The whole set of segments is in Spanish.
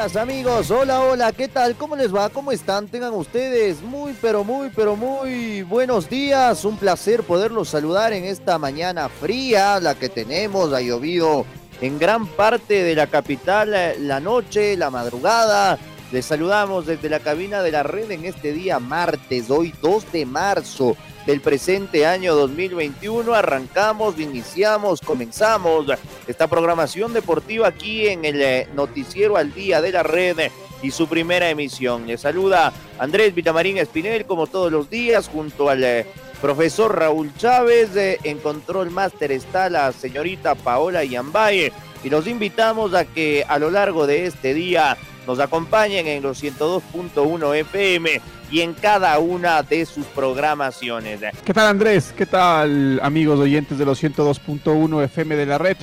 Amigos, hola, hola, ¿qué tal? ¿Cómo les va? ¿Cómo están? Tengan ustedes muy, pero muy, pero muy buenos días. Un placer poderlos saludar en esta mañana fría, la que tenemos. Ha llovido en gran parte de la capital eh, la noche, la madrugada. Les saludamos desde la cabina de la red en este día martes, hoy 2 de marzo del presente año 2021. Arrancamos, iniciamos, comenzamos esta programación deportiva aquí en el eh, noticiero al día de la red y su primera emisión. Le saluda Andrés Vitamarín Espinel como todos los días junto al eh, profesor Raúl Chávez. Eh, en Control Master está la señorita Paola Yambaye y los invitamos a que a lo largo de este día nos acompañen en los 102.1 FM y en cada una de sus programaciones. ¿Qué tal Andrés? ¿Qué tal amigos oyentes de los 102.1 FM de la red?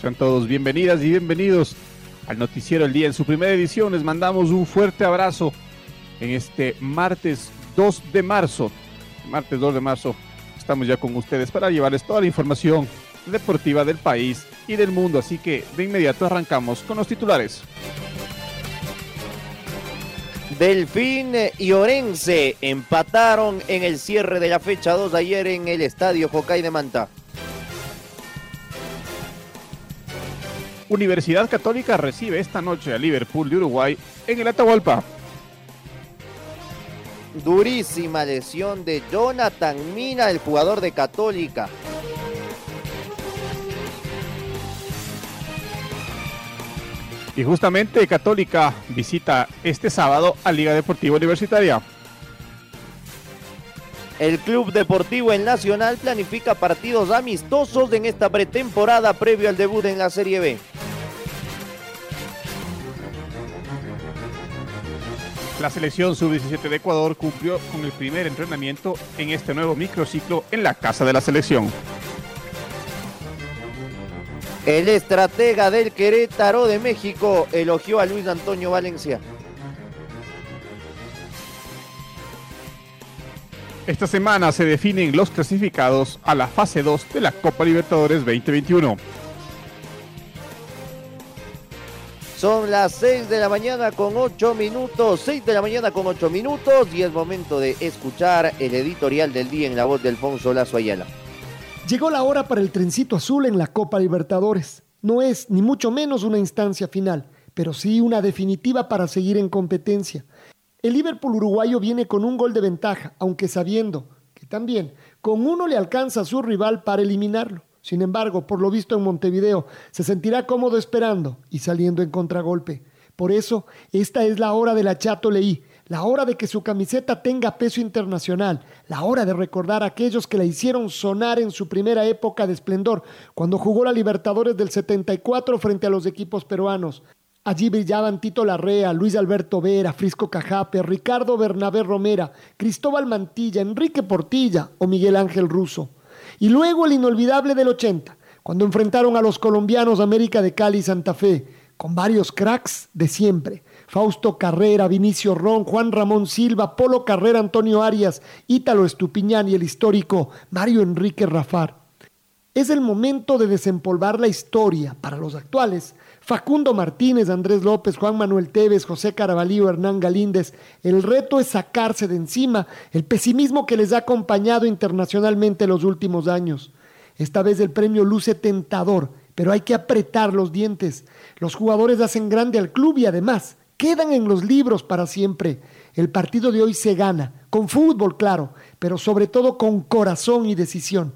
Sean todos bienvenidas y bienvenidos al Noticiero El Día. En su primera edición les mandamos un fuerte abrazo en este martes 2 de marzo. Martes 2 de marzo estamos ya con ustedes para llevarles toda la información deportiva del país y del mundo. Así que de inmediato arrancamos con los titulares. Delfín y Orense empataron en el cierre de la fecha 2 ayer en el estadio Jocay de Manta. Universidad Católica recibe esta noche a Liverpool de Uruguay en el Atahualpa. Durísima lesión de Jonathan Mina, el jugador de Católica. Y justamente Católica visita este sábado a Liga Deportiva Universitaria. El Club Deportivo El Nacional planifica partidos amistosos en esta pretemporada previo al debut en la Serie B. La selección sub-17 de Ecuador cumplió con el primer entrenamiento en este nuevo microciclo en la casa de la selección. El estratega del Querétaro de México elogió a Luis Antonio Valencia. Esta semana se definen los clasificados a la fase 2 de la Copa Libertadores 2021. Son las 6 de la mañana con 8 minutos, 6 de la mañana con 8 minutos y es momento de escuchar el editorial del día en la voz de Alfonso Lazo Ayala. Llegó la hora para el trencito azul en la Copa Libertadores. No es ni mucho menos una instancia final, pero sí una definitiva para seguir en competencia. El Liverpool uruguayo viene con un gol de ventaja, aunque sabiendo que también con uno le alcanza a su rival para eliminarlo. Sin embargo, por lo visto en Montevideo, se sentirá cómodo esperando y saliendo en contragolpe. Por eso, esta es la hora de la Chato Leí, la hora de que su camiseta tenga peso internacional, la hora de recordar a aquellos que la hicieron sonar en su primera época de esplendor, cuando jugó la Libertadores del 74 frente a los equipos peruanos. Allí brillaban Tito Larrea, Luis Alberto Vera, Frisco Cajape, Ricardo Bernabé Romera, Cristóbal Mantilla, Enrique Portilla o Miguel Ángel Russo. Y luego el inolvidable del 80, cuando enfrentaron a los colombianos América de Cali y Santa Fe, con varios cracks de siempre. Fausto Carrera, Vinicio Ron, Juan Ramón Silva, Polo Carrera, Antonio Arias, Ítalo Estupiñán y el histórico Mario Enrique Rafar. Es el momento de desempolvar la historia para los actuales. Facundo Martínez, Andrés López, Juan Manuel Tevez, José Carabalío, Hernán Galíndez. El reto es sacarse de encima el pesimismo que les ha acompañado internacionalmente los últimos años. Esta vez el premio luce tentador, pero hay que apretar los dientes. Los jugadores hacen grande al club y además quedan en los libros para siempre. El partido de hoy se gana, con fútbol, claro, pero sobre todo con corazón y decisión.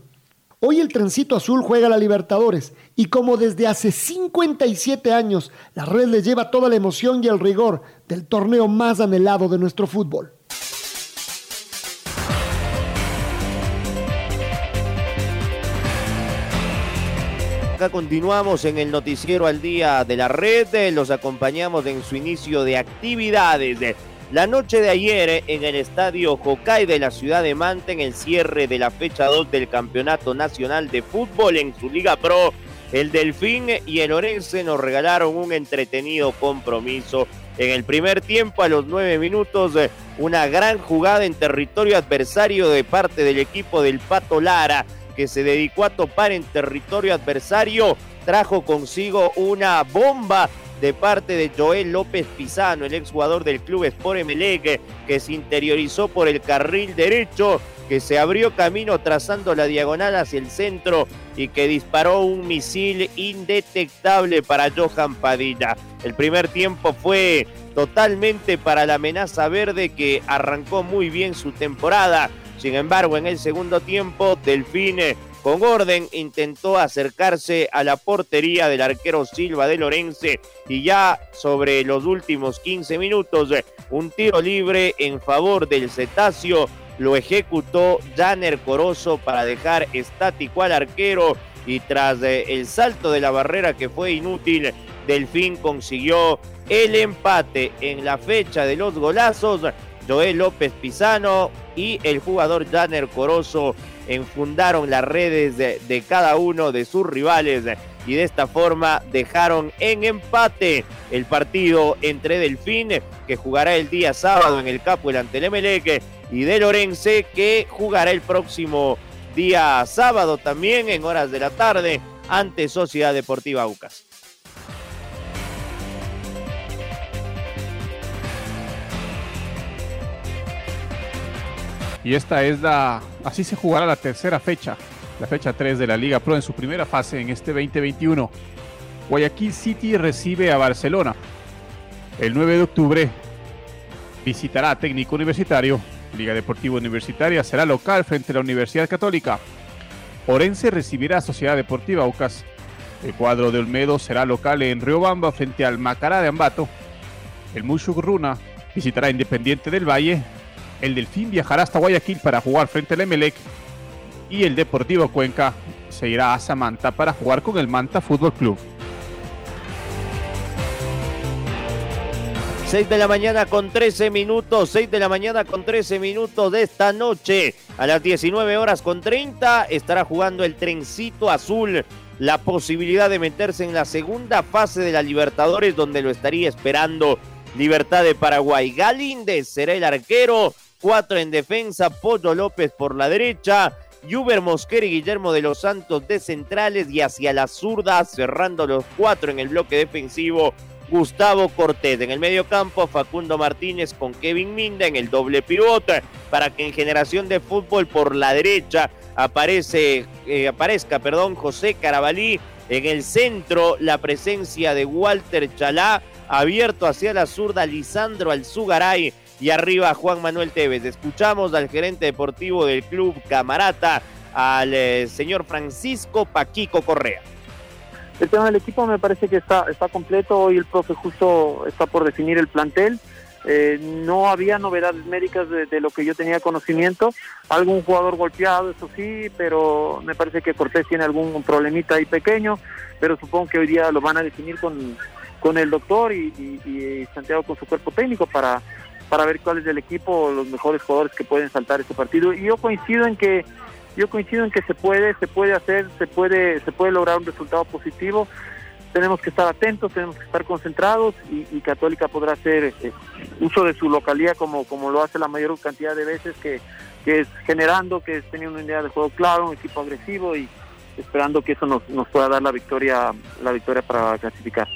Hoy el trencito azul juega la Libertadores y como desde hace 57 años, la red le lleva toda la emoción y el rigor del torneo más anhelado de nuestro fútbol. Acá continuamos en el noticiero al día de la red, los acompañamos en su inicio de actividades. La noche de ayer en el estadio Hokkaido de la ciudad de Manta, en el cierre de la fecha 2 del Campeonato Nacional de Fútbol en su Liga Pro, el Delfín y el Orense nos regalaron un entretenido compromiso. En el primer tiempo, a los nueve minutos, una gran jugada en territorio adversario de parte del equipo del Pato Lara que se dedicó a topar en territorio adversario, trajo consigo una bomba de parte de Joel López Pizano, el exjugador del club Sport Emelec, que se interiorizó por el carril derecho, que se abrió camino trazando la diagonal hacia el centro y que disparó un misil indetectable para Johan Padilla. El primer tiempo fue totalmente para la amenaza verde que arrancó muy bien su temporada sin embargo, en el segundo tiempo, Delfine con orden intentó acercarse a la portería del arquero Silva de Lorense y ya sobre los últimos 15 minutos un tiro libre en favor del cetáceo. Lo ejecutó Janer Corozo para dejar estático al arquero y tras el salto de la barrera que fue inútil, Delfín consiguió el empate en la fecha de los golazos Joel López Pizano y el jugador Janer Corozo enfundaron las redes de, cada uno de sus rivales y de esta forma dejaron en empate el partido entre Delfín, que jugará el día sábado en el Capo ante el Emelec, y de Lorense, que jugará el próximo día sábado también en horas de la tarde ante Sociedad Deportiva Aucas. Y esta es la. Así se jugará la tercera fecha, la fecha 3 de la Liga Pro en su primera fase en este 2021. Guayaquil City recibe a Barcelona. El 9 de octubre visitará a Técnico Universitario. Liga Deportiva Universitaria será local frente a la Universidad Católica. Orense recibirá a Sociedad Deportiva Aucas. El cuadro de Olmedo será local en Riobamba frente al Macará de Ambato. El Mushuk Runa visitará Independiente del Valle el Delfín viajará hasta Guayaquil para jugar frente al Emelec y el Deportivo Cuenca se irá a Samanta para jugar con el Manta Fútbol Club. 6 de la mañana con 13 minutos, 6 de la mañana con 13 minutos de esta noche. A las 19 horas con 30 estará jugando el trencito azul. La posibilidad de meterse en la segunda fase de la Libertadores donde lo estaría esperando Libertad de Paraguay. Galíndez será el arquero cuatro en defensa, Pollo López por la derecha, Yuber Mosquera y Guillermo de los Santos de centrales y hacia la zurda, cerrando los cuatro en el bloque defensivo, Gustavo Cortés. En el medio campo, Facundo Martínez con Kevin Minda en el doble pivote, para que en generación de fútbol por la derecha eh, aparezca perdón, José Carabalí. En el centro, la presencia de Walter Chalá, abierto hacia la zurda, Lisandro Alzugaray y arriba Juan Manuel Tevez. Escuchamos al gerente deportivo del club Camarata, al eh, señor Francisco Paquico Correa. El tema del equipo me parece que está, completo. Hoy el profe justo está por definir el plantel. Eh, no había novedades médicas de, lo que yo tenía conocimiento. Algún jugador golpeado, eso sí, pero me parece que Cortés tiene algún problemita ahí pequeño. Pero supongo que hoy día lo van a definir con, con el doctor y, y Santiago con su cuerpo técnico para, para ver cuál es el equipo, los mejores jugadores que pueden saltar este partido. Y yo coincido en que yo coincido en que se puede, se puede hacer, se puede, se puede lograr un resultado positivo. Tenemos que estar atentos, tenemos que estar concentrados y, Católica podrá hacer eh, uso de su localidad como, como lo hace la mayor cantidad de veces, que, que es generando, que es teniendo una idea de juego claro, un equipo agresivo y esperando que eso nos, nos pueda dar la victoria, la victoria para clasificar.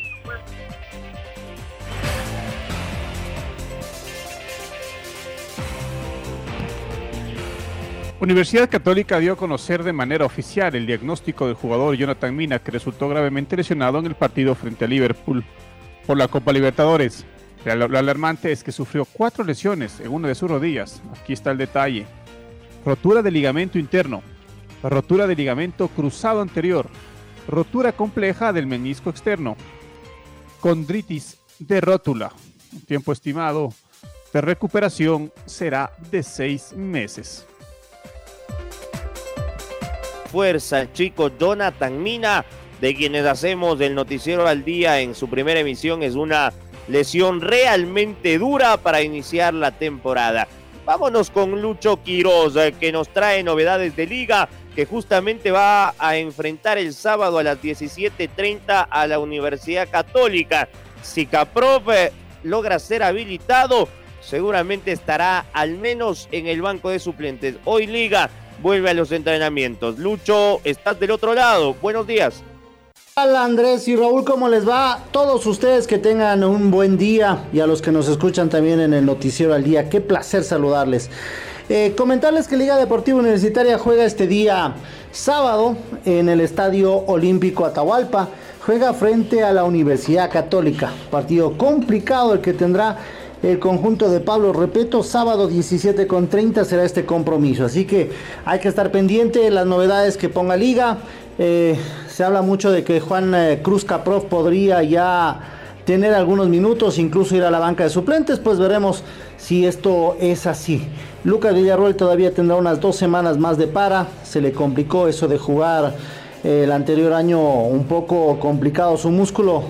Universidad Católica dio a conocer de manera oficial el diagnóstico del jugador Jonathan Mina, que resultó gravemente lesionado en el partido frente a Liverpool por la Copa Libertadores. Lo alarmante es que sufrió cuatro lesiones en una de sus rodillas. Aquí está el detalle. Rotura de ligamento interno, rotura de ligamento cruzado anterior, rotura compleja del menisco externo, condritis de rótula. Tiempo estimado de recuperación será de seis meses. Fuerza, chico Jonathan Mina, de quienes hacemos el noticiero al día en su primera emisión, es una lesión realmente dura para iniciar la temporada. Vámonos con Lucho Quiroz, eh, que nos trae novedades de liga, que justamente va a enfrentar el sábado a las 17.30 a la Universidad Católica. Si Caprov eh, logra ser habilitado, seguramente estará al menos en el banco de suplentes. Hoy Liga vuelve a los entrenamientos. Lucho, estás del otro lado. Buenos días. Hola Andrés y Raúl, ¿cómo les va? Todos ustedes que tengan un buen día y a los que nos escuchan también en el noticiero al día, qué placer saludarles. Eh, comentarles que Liga Deportiva Universitaria juega este día sábado en el Estadio Olímpico Atahualpa. Juega frente a la Universidad Católica. Partido complicado el que tendrá el conjunto de Pablo Repeto. Sábado 17 con 30 será este compromiso. Así que hay que estar pendiente de las novedades que ponga Liga. Eh, se habla mucho de que Juan eh, Cruz Caprof podría ya tener algunos minutos, incluso ir a la banca de suplentes, pues veremos si esto es así. Lucas Villarroel todavía tendrá unas dos semanas más de para, se le complicó eso de jugar eh, el anterior año un poco complicado su músculo,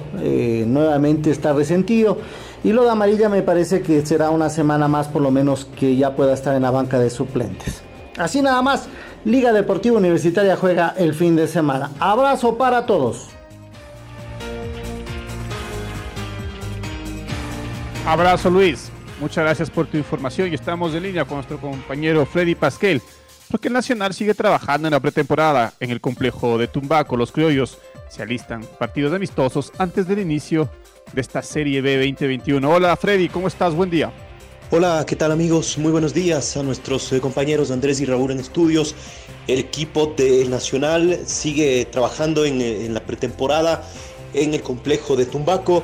nuevamente está resentido. Y lo de amarilla me parece que será una semana más por lo menos que ya pueda estar en la banca de suplentes. Así nada más, Liga Deportiva Universitaria juega el fin de semana. Abrazo para todos. Abrazo Luis, muchas gracias por tu información y estamos en línea con nuestro compañero Freddy Pasquel, porque el Nacional sigue trabajando en la pretemporada en el complejo de Tumbaco. Los criollos se alistan partidos amistosos antes del inicio de esta Serie B 2021. Hola Freddy, ¿cómo estás? Buen día. Hola, ¿qué tal amigos? Muy buenos días a nuestros eh, compañeros Andrés y Raúl en estudios. El equipo del Nacional sigue trabajando en, eh, en la pretemporada en el complejo de Tumbaco.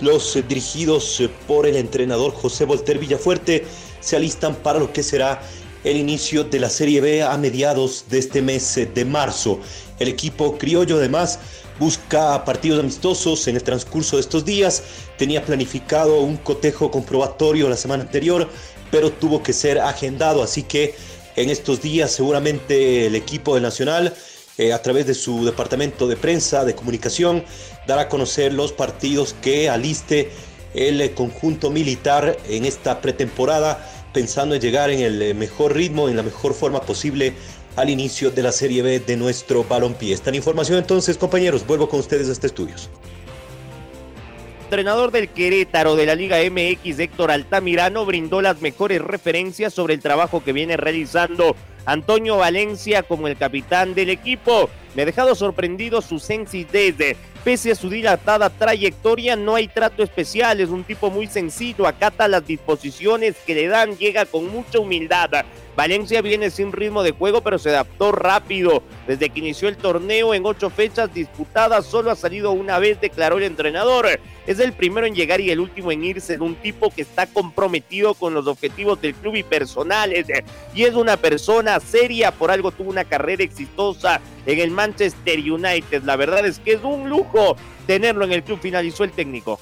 Los eh, dirigidos por el entrenador José Volter Villafuerte se alistan para lo que será el inicio de la Serie B a mediados de este mes de marzo. El equipo criollo además busca partidos amistosos en el transcurso de estos días. Tenía planificado un cotejo comprobatorio la semana anterior, pero tuvo que ser agendado, así que en estos días seguramente el equipo del Nacional, eh, a través de su departamento de prensa, de comunicación, dará a conocer los partidos que aliste el conjunto militar en esta pretemporada, pensando en llegar en el mejor ritmo, en la mejor forma posible al inicio de la Serie B de nuestro balompié. Esta información entonces, compañeros, vuelvo con ustedes a este estudios. entrenador del Querétaro de la Liga MX, Héctor Altamirano, brindó las mejores referencias sobre el trabajo que viene realizando Antonio Valencia como el capitán del equipo. Me ha dejado sorprendido su sencillez. Pese a su dilatada trayectoria, no hay trato especial. Es un tipo muy sencillo, acata las disposiciones que le dan, llega con mucha humildad. Valencia viene sin ritmo de juego, pero se adaptó rápido. Desde que inició el torneo en ocho fechas disputadas, solo ha salido una vez, declaró el entrenador. Es el primero en llegar y el último en irse un tipo que está comprometido con los objetivos del club y personales. Y es una persona seria, por algo tuvo una carrera exitosa en el Manchester United. La verdad es que es un lujo tenerlo en el club, finalizó el técnico.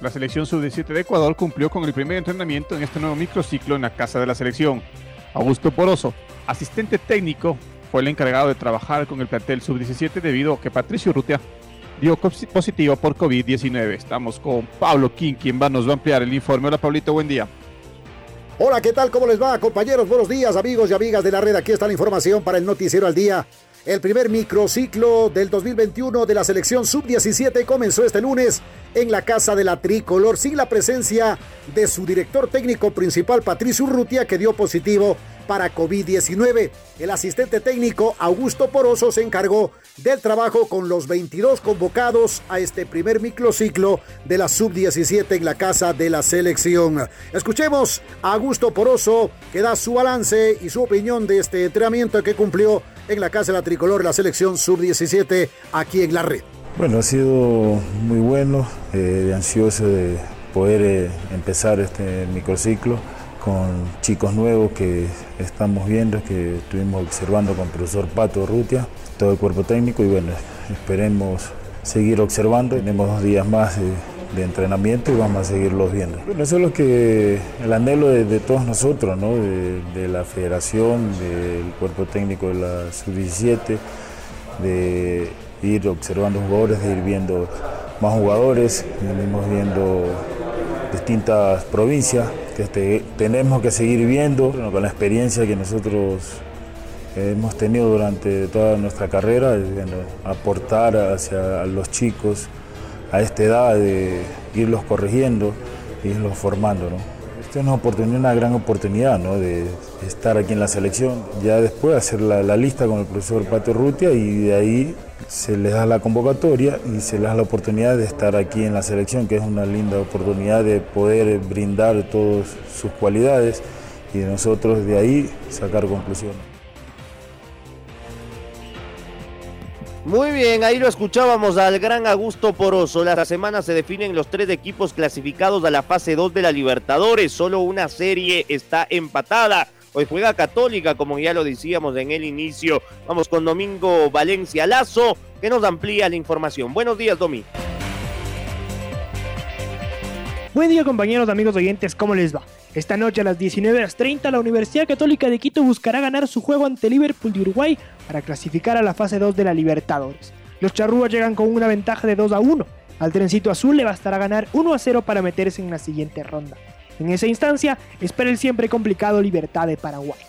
La selección sub-17 de Ecuador cumplió con el primer entrenamiento en este nuevo microciclo en la casa de la selección. Augusto Poroso, asistente técnico, fue el encargado de trabajar con el plantel sub-17 debido a que Patricio Rutia dio positivo por COVID-19. Estamos con Pablo King, quien va, nos va a ampliar el informe. Hola Pablito, buen día. Hola, ¿qué tal? ¿Cómo les va, compañeros? Buenos días, amigos y amigas de la red. Aquí está la información para el Noticiero al Día. El primer microciclo del 2021 de la selección sub-17 comenzó este lunes en la casa de la tricolor sin la presencia de su director técnico principal Patricio Urrutia que dio positivo para COVID-19. El asistente técnico Augusto Poroso se encargó del trabajo con los 22 convocados a este primer microciclo de la sub-17 en la casa de la selección. Escuchemos a Augusto Poroso que da su balance y su opinión de este entrenamiento que cumplió en la casa de la tricolor la selección sub-17 aquí en la red. Bueno, ha sido muy bueno, eh, ansioso de poder eh, empezar este microciclo con chicos nuevos que estamos viendo, que estuvimos observando con el profesor Pato Rutia, todo el cuerpo técnico y bueno, esperemos seguir observando. Tenemos dos días más de, entrenamiento y vamos a seguirlos viendo. Bueno, eso es lo que el anhelo de, todos nosotros, ¿no? de, la federación, del cuerpo técnico de la sub-17, de ir observando jugadores, de ir viendo más jugadores, venimos viendo distintas provincias que tenemos que seguir viendo con la experiencia que nosotros hemos tenido durante toda nuestra carrera, aportar hacia los chicos a esta edad, de irlos corrigiendo, irlos formando. Esta es una oportunidad, una gran oportunidad de estar aquí en la selección, ya después hacer la, la lista con el profesor Pato Rutia y de ahí se les da la convocatoria y se les da la oportunidad de estar aquí en la selección, que es una linda oportunidad de poder brindar todas sus cualidades y de nosotros de ahí sacar conclusiones. Muy bien, ahí lo escuchábamos al gran Augusto Poroso. La semana se definen los tres equipos clasificados a la fase 2 de la Libertadores. Solo una serie está empatada. Hoy juega Católica, como ya lo decíamos en el inicio. Vamos con Domingo Valencia Lazo, que nos amplía la información. Buenos días, Domi. Buen día, compañeros, amigos oyentes, ¿cómo les va? Esta noche a las 19.30 la Universidad Católica de Quito buscará ganar su juego ante Liverpool de Uruguay para clasificar a la fase 2 de la Libertadores. Los charrúas llegan con una ventaja de 2 a 1. Al trencito azul le bastará ganar 1 a 0 para meterse en la siguiente ronda. En esa instancia, espera el siempre complicado Libertad de Paraguay.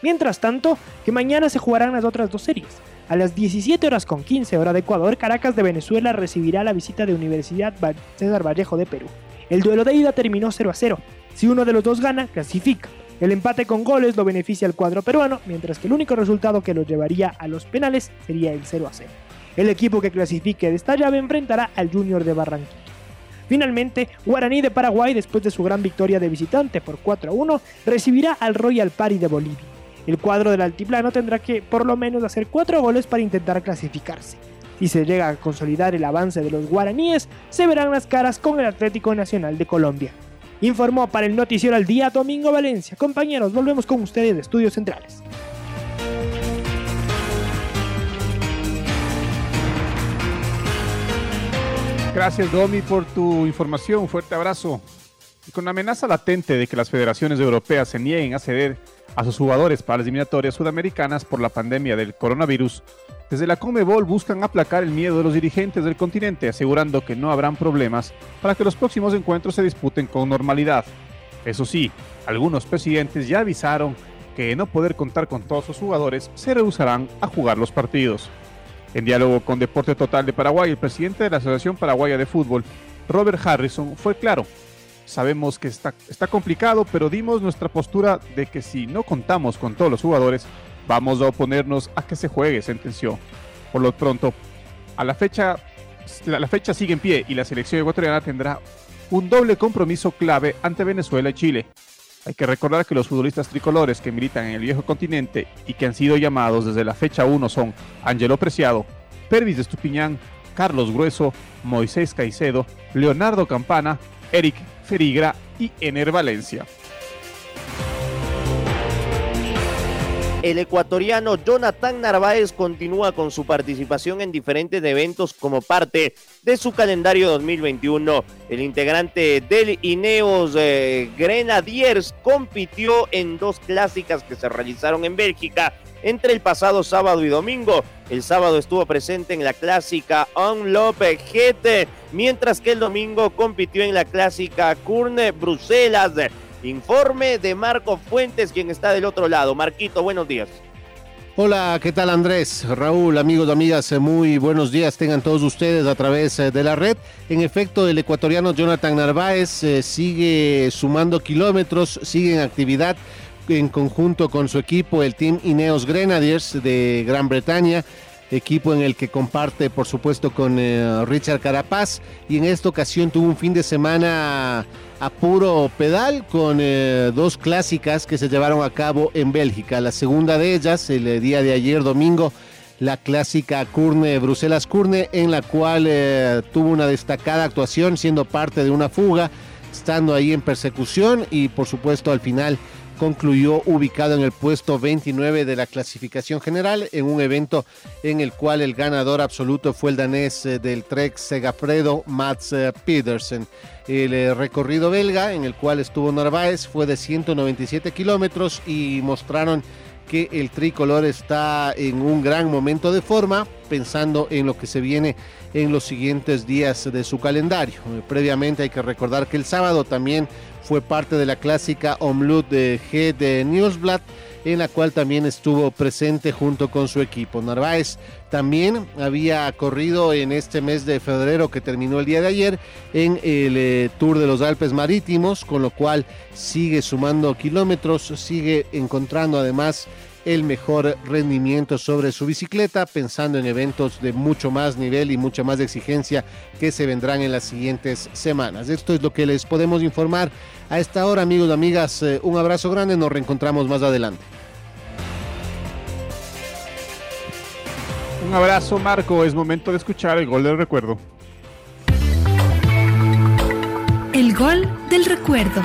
Mientras tanto, que mañana se jugarán las otras dos series. A las 17 horas con 15 hora de Ecuador, Caracas de Venezuela recibirá la visita de Universidad César Vallejo de Perú. El duelo de ida terminó 0 a 0. Si uno de los dos gana, clasifica. El empate con goles lo beneficia al cuadro peruano, mientras que el único resultado que lo llevaría a los penales sería el 0 a 0. El equipo que clasifique de esta llave enfrentará al Junior de Barranquilla. Finalmente, Guaraní de Paraguay, después de su gran victoria de visitante por 4 a 1, recibirá al Royal Party de Bolivia. El cuadro del altiplano tendrá que por lo menos hacer 4 goles para intentar clasificarse. Si se llega a consolidar el avance de los guaraníes, se verán las caras con el Atlético Nacional de Colombia. Informó para el Noticiero al Día Domingo Valencia. Compañeros, volvemos con ustedes de Estudios Centrales. Gracias, Domi, por tu información. Un fuerte abrazo. Y con amenaza latente de que las federaciones europeas se nieguen a ceder a sus jugadores para las eliminatorias sudamericanas por la pandemia del coronavirus, desde la Comebol buscan aplacar el miedo de los dirigentes del continente, asegurando que no habrán problemas para que los próximos encuentros se disputen con normalidad. Eso sí, algunos presidentes ya avisaron que no poder contar con todos sus jugadores, se rehusarán a jugar los partidos. En diálogo con Deporte Total de Paraguay, el presidente de la Asociación Paraguaya de Fútbol, Robert Harrison, fue claro. Sabemos que está complicado, pero dimos nuestra postura de que si no contamos con todos los jugadores, vamos a oponernos a que se juegue, sentenció. Por lo pronto, a la fecha, la, la fecha sigue en pie y la selección ecuatoriana tendrá un doble compromiso clave ante Venezuela y Chile. Hay que recordar que los futbolistas tricolores que militan en el viejo continente y que han sido llamados desde la fecha 1 son Angelo Preciado, Pervis de Estupiñán, Carlos Grueso, Moisés Caicedo, Leonardo Campana, Eric Ferigra y Ener Valencia. El ecuatoriano Jonathan Narváez continúa con su participación en diferentes eventos como parte de su calendario 2021. El integrante del Ineos eh, Grenadiers compitió en dos clásicas que se realizaron en Bélgica entre el pasado sábado y domingo. El sábado estuvo presente en la clásica Unlope GT, mientras que el domingo compitió en la clásica Curne Bruselas. Informe de Marco Fuentes, quien está del otro lado. Marquito, buenos días. Hola, ¿qué tal Andrés? Raúl, amigos, amigas, eh, muy buenos días tengan todos ustedes a través eh, de la red. En efecto, el ecuatoriano Jonathan Narváez eh, sigue sumando kilómetros, sigue en actividad en conjunto con su equipo, el Team Ineos Grenadiers de Gran Bretaña equipo en el que comparte por supuesto con Richard Carapaz y en esta ocasión tuvo un fin de semana a puro pedal con eh, dos clásicas que se llevaron a cabo en Bélgica. La segunda de ellas, el eh, día de ayer domingo, la clásica Curne, Bruselas Curne, en la cual eh, tuvo una destacada actuación siendo parte de una fuga estando ahí en persecución y por supuesto al final concluyó ubicado en el puesto 29 de la clasificación general en un evento en el cual el ganador absoluto fue el danés eh, del Trek Segafredo Mats eh, Pedersen. El eh, recorrido belga en el cual estuvo Narváez fue de 197 kilómetros y mostraron que el tricolor está en un gran momento de forma, pensando en lo que se viene en los siguientes días de su calendario. Previamente hay que recordar que el sábado también fue parte de la clásica Omlut de G de Newsblad, en la cual también estuvo presente junto con su equipo. Narváez también había corrido en este mes de febrero que terminó el día de ayer en el eh, Tour de los Alpes Marítimos, con lo cual sigue sumando kilómetros, sigue encontrando además el mejor rendimiento sobre su bicicleta, pensando en eventos de mucho más nivel y mucha más exigencia que se vendrán en las siguientes semanas. Esto es lo que les podemos informar a esta hora, amigos y amigas. Eh, un abrazo grande, nos reencontramos más adelante. Un abrazo, Marco. Es momento de escuchar el gol del recuerdo. El gol del recuerdo.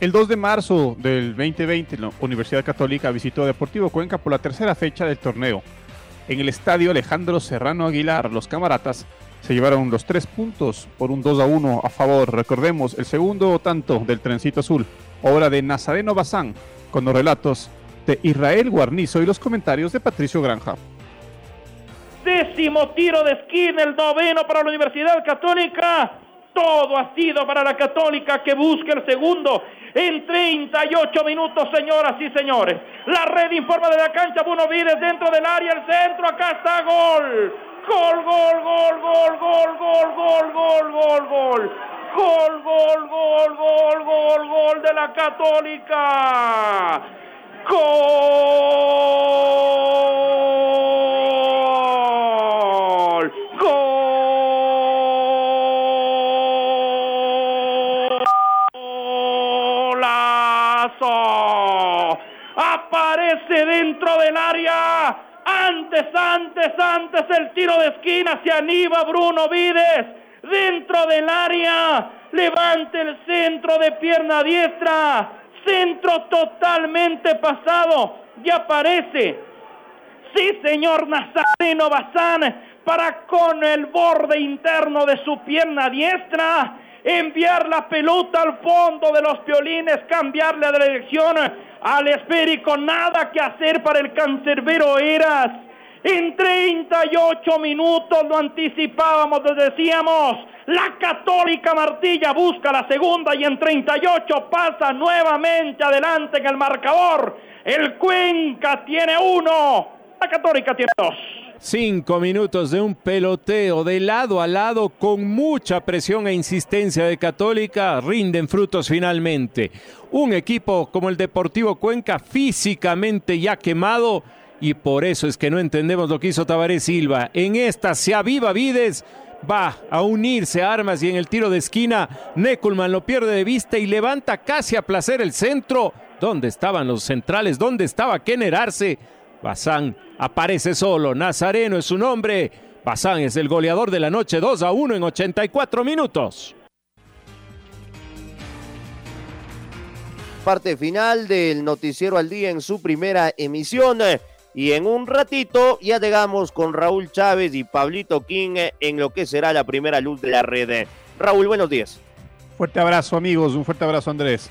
El 2 de marzo del 2020, la Universidad Católica visitó Deportivo Cuenca por la tercera fecha del torneo. En el estadio Alejandro Serrano Aguilar, los camaratas se llevaron los tres puntos por un 2 a 1 a favor. Recordemos, el segundo tanto del trencito azul, obra de Nazareno Bazán, con los relatos de Israel Guarnizo y los comentarios de Patricio Granja. Décimo tiro de esquina, el noveno para la Universidad Católica. Todo ha sido para la Católica que busca el segundo en 38 minutos, señoras y señores. La red informa de la cancha, Bruno Vides dentro del área, el centro, acá está gol. Gol, gol, gol, gol, gol, gol, gol, gol, gol, gol. Gol, gol, gol, gol, gol, gol de la Católica. Gol. Antes, antes, antes el tiro de esquina se anima Bruno Vides. Dentro del área. Levante el centro de pierna diestra. Centro totalmente pasado. Y aparece. Sí, señor Nazareno Bazán. Para con el borde interno de su pierna diestra. Enviar la pelota al fondo de los piolines. Cambiarle de dirección al esférico. Nada que hacer para el cancerbero Eras. En 38 minutos lo anticipábamos, lo decíamos. La Católica Martilla busca la segunda y en 38 pasa nuevamente adelante en el marcador. El Cuenca tiene uno, la Católica tiene dos. Cinco minutos de un peloteo de lado a lado con mucha presión e insistencia de Católica rinden frutos finalmente. Un equipo como el Deportivo Cuenca físicamente ya quemado y por eso es que no entendemos lo que hizo Tabaré Silva. En esta se aviva Vides, va a unirse a armas y en el tiro de esquina Nekulman lo pierde de vista y levanta casi a placer el centro. ¿Dónde estaban los centrales? ¿Dónde estaba Kenner Arce? Bazán aparece solo, Nazareno es su nombre. Bazán es el goleador de la noche 2 a 1 en 84 minutos. Parte final del noticiero al día en su primera emisión. Y en un ratito ya llegamos con Raúl Chávez y Pablito King en lo que será la primera luz de la red. Raúl, buenos días. Fuerte abrazo amigos, un fuerte abrazo Andrés.